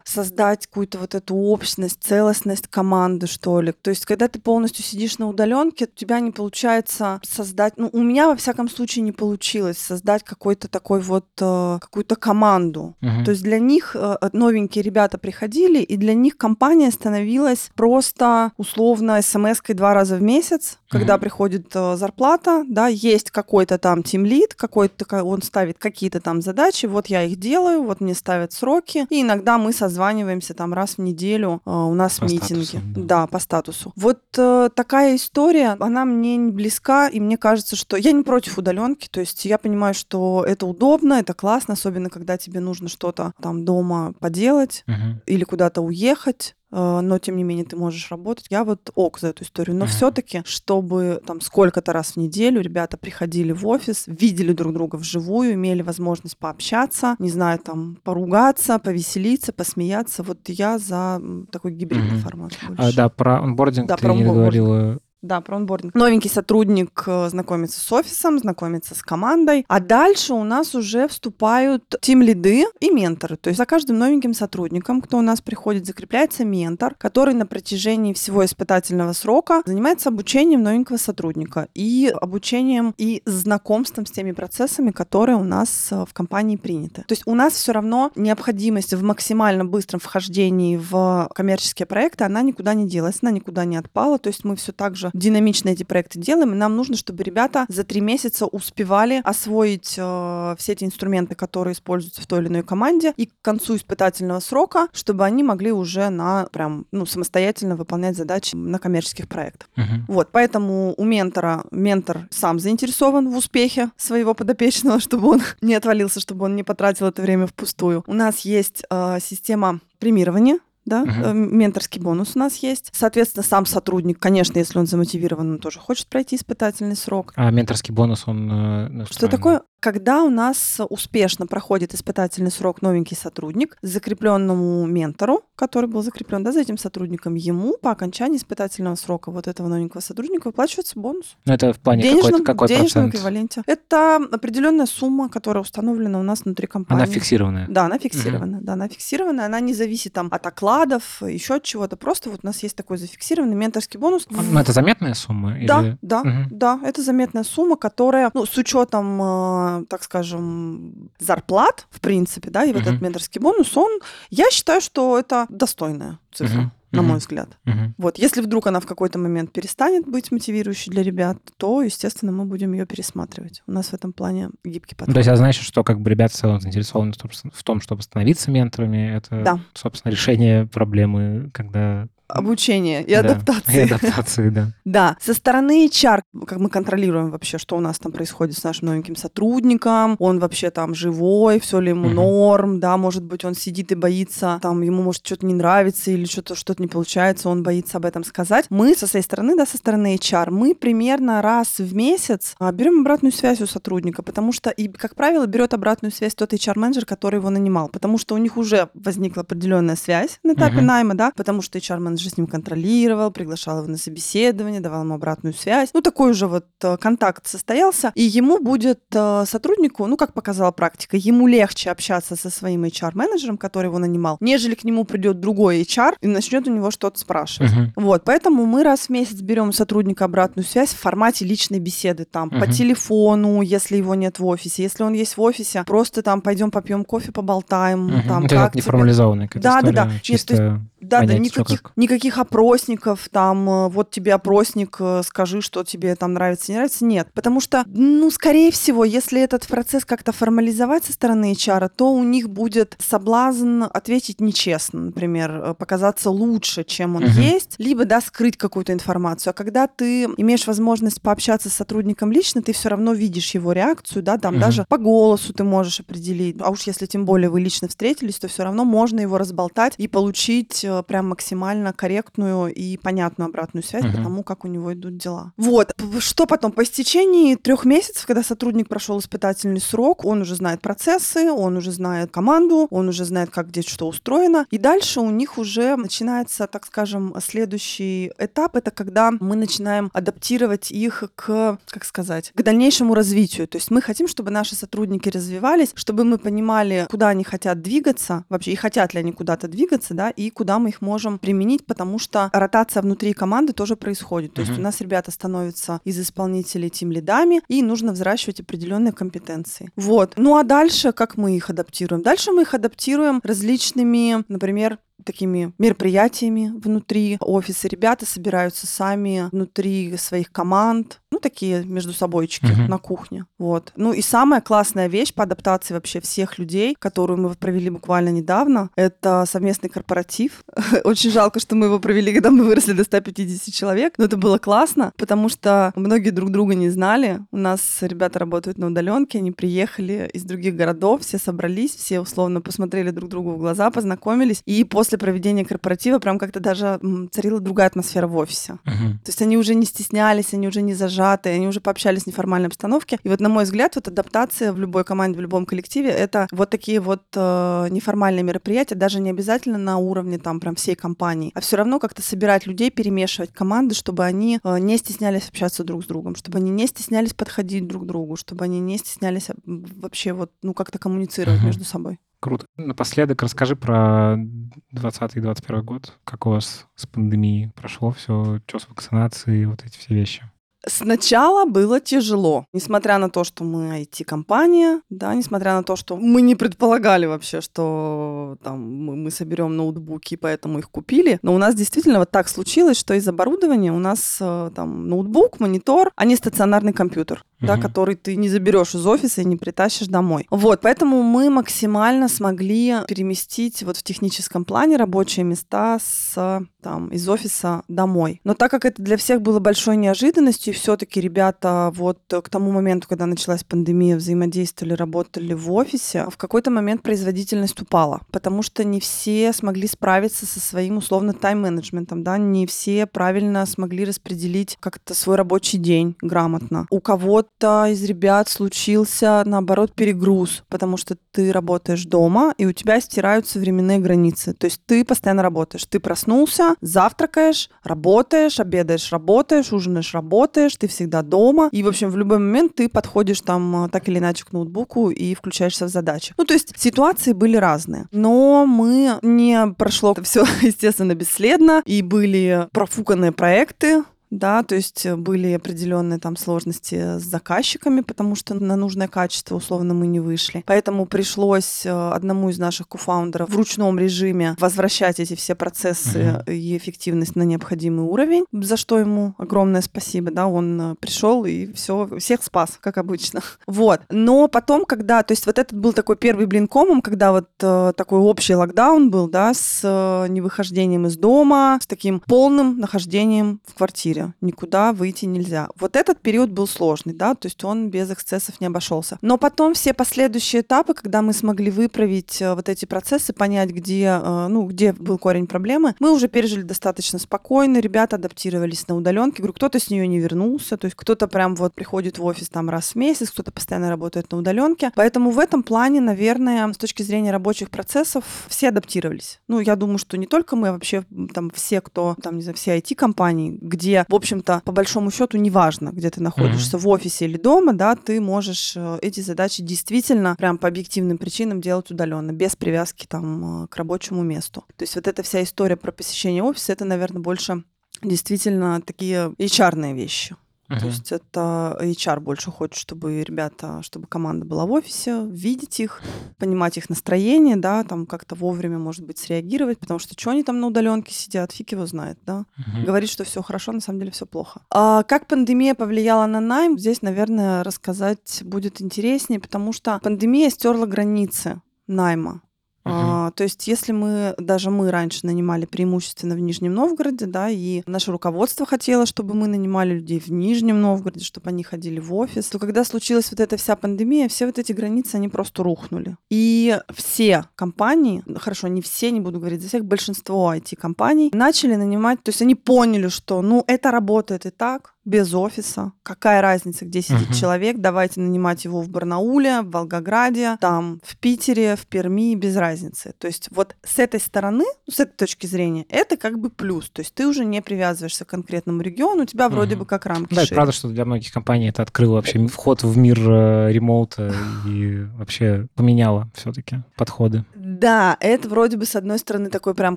создать какую-то вот эту общность, целостность команды, что ли. То есть, когда ты полностью сидишь на удаленке, у тебя не получается создать, ну, у меня, во всяком случае, не получилось создать какой-то такой вот, э, какую-то команду. Мгм. То есть для них э, новенькие ребята приходили, и для них компания становилась просто условно смс-кой два раза в месяц, когда Мгм. приходит э, зарплата, да, есть какой-то там тимлид, какой-то, ка- он ставит какие-то там задачи, вот я их делаю, вот мне ставят сроки, и иногда мы созваниваемся там раз в неделю, э, у нас По митинги. статусу, да. Да, по статусу. Вот э, такая история, она мне не близка, и мне кажется, что я не против удаленки, то есть я понимаю, что это удобно, это классно, особенно когда тебе нужно что-то там дома поделать Мгм. или куда-то уехать но тем не менее ты можешь работать. Я вот ок за эту историю. Но все-таки, чтобы там сколько-то раз в неделю ребята приходили в офис, видели друг друга вживую, имели возможность пообщаться, не знаю, там поругаться, повеселиться, посмеяться. Вот я за такой гибридный формат. А, да, про онбординг Да, ты про не онбординг. договорила. Да, про онбординг. Новенький сотрудник э, знакомится с офисом, знакомится с командой, а дальше у нас уже вступают тим-лиды и менторы. То есть за каждым новеньким сотрудником, кто у нас приходит, закрепляется ментор, который на протяжении всего испытательного срока занимается обучением новенького сотрудника и обучением и знакомством с теми процессами, которые у нас э, в компании приняты. То есть у нас все равно необходимость в максимально быстром вхождении в коммерческие проекты, она никуда не делась, она никуда не отпала. То есть мы все так же динамично эти проекты делаем, и нам нужно, чтобы ребята за три месяца успевали освоить э, все эти инструменты, которые используются в той или иной команде, и к концу испытательного срока, чтобы они могли уже на прям ну, самостоятельно выполнять задачи на коммерческих проектах. Мгм. Вот, поэтому у ментора ментор сам заинтересован в успехе своего подопечного, чтобы он не отвалился, чтобы он не потратил это время впустую. У нас есть э, система премирования. Да, э, менторский бонус у нас есть. Соответственно, сам сотрудник, конечно, если он замотивирован, он тоже хочет пройти испытательный срок. А менторский бонус, он... э, ну, Что такое? Когда у нас успешно проходит испытательный срок новенький сотрудник, закрепленному ментору, который был закреплен да, за этим сотрудником, ему по окончании испытательного срока вот этого новенького сотрудника выплачивается бонус. Ну, это в плане денежном, какой, какой денежном процент? эквиваленте. Это определенная сумма, которая установлена у нас внутри компании. Она фиксированная? Да, она фиксирована. Да, она фиксированная. Она не зависит там от окладов, еще от чего-то. Просто вот у нас есть такой зафиксированный менторский бонус. Ну, это заметная сумма? Да, или- да, Мгм. да, это заметная сумма, которая, ну, с учетом, э, так скажем, зарплат, в принципе, да, и вот Мгм. этот менторский бонус, он, я считаю, что это достойная цифра, Мгм. На мой взгляд. Вот, если вдруг она в какой-то момент перестанет быть мотивирующей для ребят, то, естественно, мы будем ее пересматривать. У нас в этом плане гибкий подход. То есть, это значит, что как бы ребят в целом заинтересованы в том, в том, чтобы становиться менторами. Это, Да. собственно, решение проблемы, когда... Обучение и Да, адаптация. И адаптации, да. Да, со стороны HR, как мы контролируем вообще, что у нас там происходит с нашим новеньким сотрудником, он вообще там живой, все ли ему норм, да, может быть, он сидит и боится, там, ему может что-то не нравится или что-то что не получается, он боится об этом сказать. Мы со своей стороны, да, со стороны HR, мы примерно раз в месяц а, берем обратную связь у сотрудника, потому что, и, как правило, берет обратную связь тот HR-менеджер, который его нанимал, потому что у них уже возникла определенная связь на этапе найма, да, потому что HR-менеджер с ним контролировал, приглашал его на собеседование, давал ему обратную связь. Ну, такой уже вот э, контакт состоялся, и ему будет э, сотруднику, ну, как показала практика, ему легче общаться со своим HR-менеджером, который его нанимал, нежели к нему придет другой HR и начнет у него что-то спрашивать. Мгм. Вот, поэтому мы раз в месяц берем сотрудника обратную связь в формате личной беседы, там, по Мгм. телефону, если его нет в офисе, если он есть в офисе, просто там пойдем попьем кофе, поболтаем, Мгм. там, Ну, это как как тебе? неформализованная какая-то Да, да, да. Нет, то чисто Да, понять, да, никаких, как. никаких опросников, там, э, вот тебе опросник, э, скажи, что тебе там нравится, не нравится, нет. Потому что, ну, скорее всего, если этот процесс как-то формализовать со стороны HR, то у них будет соблазн ответить нечестно, например, э, показаться лучше, чем он угу. есть, либо, да, скрыть какую-то информацию. А когда ты имеешь возможность пообщаться с сотрудником лично, ты все равно видишь его реакцию, да, там угу. даже по голосу ты можешь определить. А уж если тем более вы лично встретились, то все равно можно его разболтать и получить прям максимально корректную и понятную обратную связь угу. по тому, как у него идут дела. Вот. Что потом? По истечении трех месяцев, когда сотрудник прошел испытательный срок, он уже знает процессы, он уже знает команду, он уже знает, как где что устроено. И дальше у них уже начинается, так скажем, следующий этап. Это когда мы начинаем адаптировать их к, как сказать, к дальнейшему развитию. То есть мы хотим, чтобы наши сотрудники развивались, чтобы мы понимали, куда они хотят двигаться, вообще и хотят ли они куда-то двигаться, да, и куда мы их можем применить, потому что ротация внутри команды тоже происходит. То uh-huh. есть у нас ребята становятся из исполнителей тем лидами, и нужно взращивать определенные компетенции. Вот. Ну а дальше как мы их адаптируем? Дальше мы их адаптируем различными, например, такими мероприятиями внутри офиса. Ребята собираются сами внутри своих команд, ну, такие между собойчики uh-huh. на кухне. Вот. Ну, и самая классная вещь по адаптации вообще всех людей, которую мы провели буквально недавно, это совместный корпоратив. Очень жалко, что мы его провели, когда мы выросли до 150 человек, но это было классно, потому что многие друг друга не знали. У нас ребята работают на удаленке, они приехали из других городов, все собрались, все условно посмотрели друг другу в глаза, познакомились, и после после проведения корпоратива прям как-то даже царила другая атмосфера в офисе. Uh-huh. То есть они уже не стеснялись, они уже не зажаты, они уже пообщались в неформальной обстановке. И вот, на мой взгляд, вот адаптация в любой команде, в любом коллективе — это вот такие вот э, неформальные мероприятия, даже не обязательно на уровне там прям всей компании, а все равно как-то собирать людей, перемешивать команды, чтобы они э, не стеснялись общаться друг с другом, чтобы они не стеснялись подходить друг к другу, чтобы они не стеснялись вообще вот, ну, как-то коммуницировать uh-huh. между собой. Круто. Напоследок расскажи про 2020 и 2021 год. Как у вас с пандемией прошло все, что с вакцинацией, вот эти все вещи? Сначала было тяжело, несмотря на то, что мы IT-компания, да, несмотря на то, что мы не предполагали вообще, что там мы, мы соберем ноутбуки, поэтому их купили. Но у нас действительно вот так случилось, что из оборудования у нас э, там ноутбук, монитор, а не стационарный компьютер да, который ты не заберешь из офиса и не притащишь домой. Вот, поэтому мы максимально смогли переместить вот в техническом плане рабочие места с там из офиса домой. Но так как это для всех было большой неожиданностью, все-таки ребята вот к тому моменту, когда началась пандемия, взаимодействовали, работали в офисе, в какой-то момент производительность упала, потому что не все смогли справиться со своим условно тайм-менеджментом, да, не все правильно смогли распределить как-то свой рабочий день грамотно. У кого-то из ребят случился, наоборот, перегруз, потому что ты работаешь дома, и у тебя стираются временные границы. То есть ты постоянно работаешь. Ты проснулся, завтракаешь, работаешь, обедаешь, работаешь, ужинаешь, работаешь, ты всегда дома. И, в общем, в любой момент ты подходишь там э, так или иначе к ноутбуку и включаешься в задачи. Ну, то есть ситуации были разные. Но мы не прошло все, естественно, бесследно, и были профуканные проекты, да, то есть э, были определенные там сложности с заказчиками, потому что на нужное качество условно мы не вышли. Поэтому пришлось э, одному из наших кофаундеров в ручном режиме возвращать эти все процессы uh-huh. и эффективность на необходимый уровень, за что ему огромное спасибо, да, он э, пришел и все, всех спас, как обычно. Вот. Но потом, когда, то есть вот этот был такой первый блин комом, когда вот э, такой общий локдаун был, да, с э, невыхождением из дома, с таким полным нахождением в квартире никуда выйти нельзя. Вот этот период был сложный, да, то есть он без эксцессов не обошелся. Но потом все последующие этапы, когда мы смогли выправить э, вот эти процессы, понять, где, э, ну, где был корень проблемы, мы уже пережили достаточно спокойно, ребята адаптировались на удаленке, говорю, кто-то с нее не вернулся, то есть кто-то прям вот приходит в офис там раз в месяц, кто-то постоянно работает на удаленке. Поэтому в этом плане, наверное, с точки зрения рабочих процессов, все адаптировались. Ну, я думаю, что не только мы, а вообще там все, кто, там, не знаю, все IT-компании, где в общем-то, по большому счету, неважно, где ты находишься, mm-hmm. в офисе или дома, да, ты можешь э, эти задачи действительно прям по объективным причинам делать удаленно, без привязки там э, к рабочему месту. То есть вот эта вся история про посещение офиса, это, наверное, больше действительно такие HR вещи. Uh-huh. То есть это HR больше хочет, чтобы ребята, чтобы команда была в офисе, видеть их, понимать их настроение, да, там как-то вовремя, может быть, среагировать, потому что что они там на удаленке сидят, фиг его знает, да. Uh-huh. Говорит, что все хорошо, на самом деле все плохо. А как пандемия повлияла на найм, здесь, наверное, рассказать будет интереснее, потому что пандемия стерла границы найма. Uh-huh. А, то есть, если мы, даже мы раньше нанимали преимущественно в Нижнем Новгороде, да, и наше руководство хотело, чтобы мы нанимали людей в Нижнем Новгороде, чтобы они ходили в офис, то когда случилась вот эта вся пандемия, все вот эти границы, они просто рухнули. И все компании, хорошо, не все, не буду говорить за всех, большинство IT-компаний начали нанимать, то есть они поняли, что, ну, это работает и так, без офиса. Какая разница, где сидит uh-huh. человек? Давайте нанимать его в Барнауле, в Волгограде, там, в Питере, в Перми, без разницы. То есть вот с этой стороны, ну, с этой точки зрения, это как бы плюс. То есть ты уже не привязываешься к конкретному региону, у тебя вроде бы как рамки Да, это правда, что для многих компаний это открыло вообще вход в мир э, ремоута и вообще поменяло все-таки подходы. Да, это вроде бы с одной стороны такой прям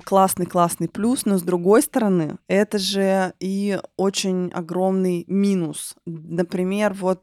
классный-классный плюс, но с другой стороны, это же и очень огромный огромный минус. Например, вот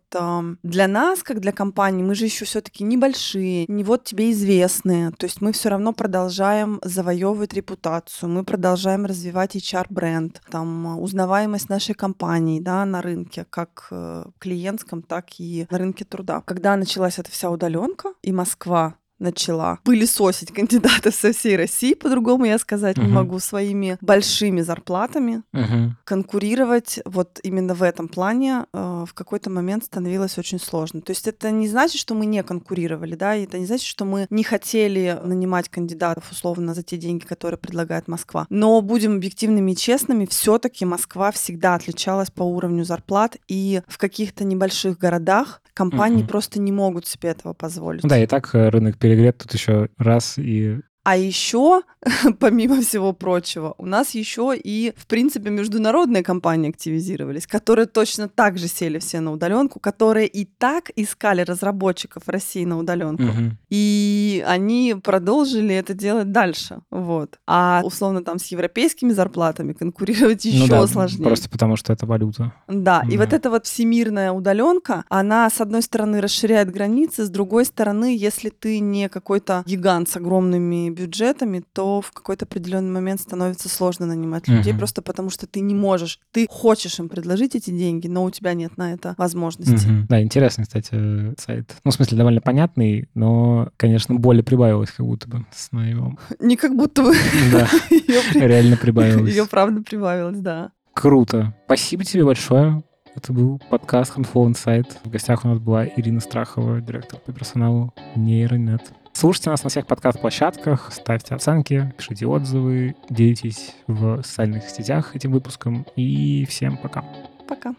для нас, как для компании, мы же еще все-таки небольшие, не вот тебе известные. То есть мы все равно продолжаем завоевывать репутацию, мы продолжаем развивать HR-бренд, там узнаваемость нашей компании да, на рынке, как э, клиентском, так и на рынке труда. Когда началась эта вся удаленка, и Москва начала пылесосить кандидатов со всей России, по-другому я сказать uh-huh. не могу, своими большими зарплатами, uh-huh. конкурировать вот именно в этом плане э, в какой-то момент становилось очень сложно. То есть это не значит, что мы не конкурировали, да, это не значит, что мы не хотели нанимать кандидатов условно за те деньги, которые предлагает Москва. Но будем объективными и честными, все-таки Москва всегда отличалась по уровню зарплат, и в каких-то небольших городах компании uh-huh. просто не могут себе этого позволить. Да, и так э, рынок перегрет тут еще раз и а еще, помимо всего прочего, у нас еще и, в принципе, международные компании активизировались, которые точно так же сели все на удаленку, которые и так искали разработчиков России на удаленку. Угу. И они продолжили это делать дальше. Вот. А условно там с европейскими зарплатами конкурировать еще ну да, сложнее. Просто потому что это валюта. Да, да, и вот эта вот всемирная удаленка, она, с одной стороны, расширяет границы, с другой стороны, если ты не какой-то гигант с огромными бюджетами, то в какой-то определенный момент становится сложно нанимать людей, uh-huh. просто потому что ты не можешь. Ты хочешь им предложить эти деньги, но у тебя нет на это возможности. Uh-huh. Да, интересный, кстати, сайт. Ну, в смысле, довольно понятный, но, конечно, более прибавилось как будто бы с наемом. Не как будто бы. Да, реально прибавилось. Ее правда прибавилось, да. Круто. Спасибо тебе большое. Это был подкаст Handful Insight. В гостях у нас была Ирина Страхова, директор по персоналу Нейронет. Слушайте нас на всех подкаст-площадках, ставьте оценки, пишите отзывы, делитесь в социальных сетях этим выпуском. И всем пока. Пока.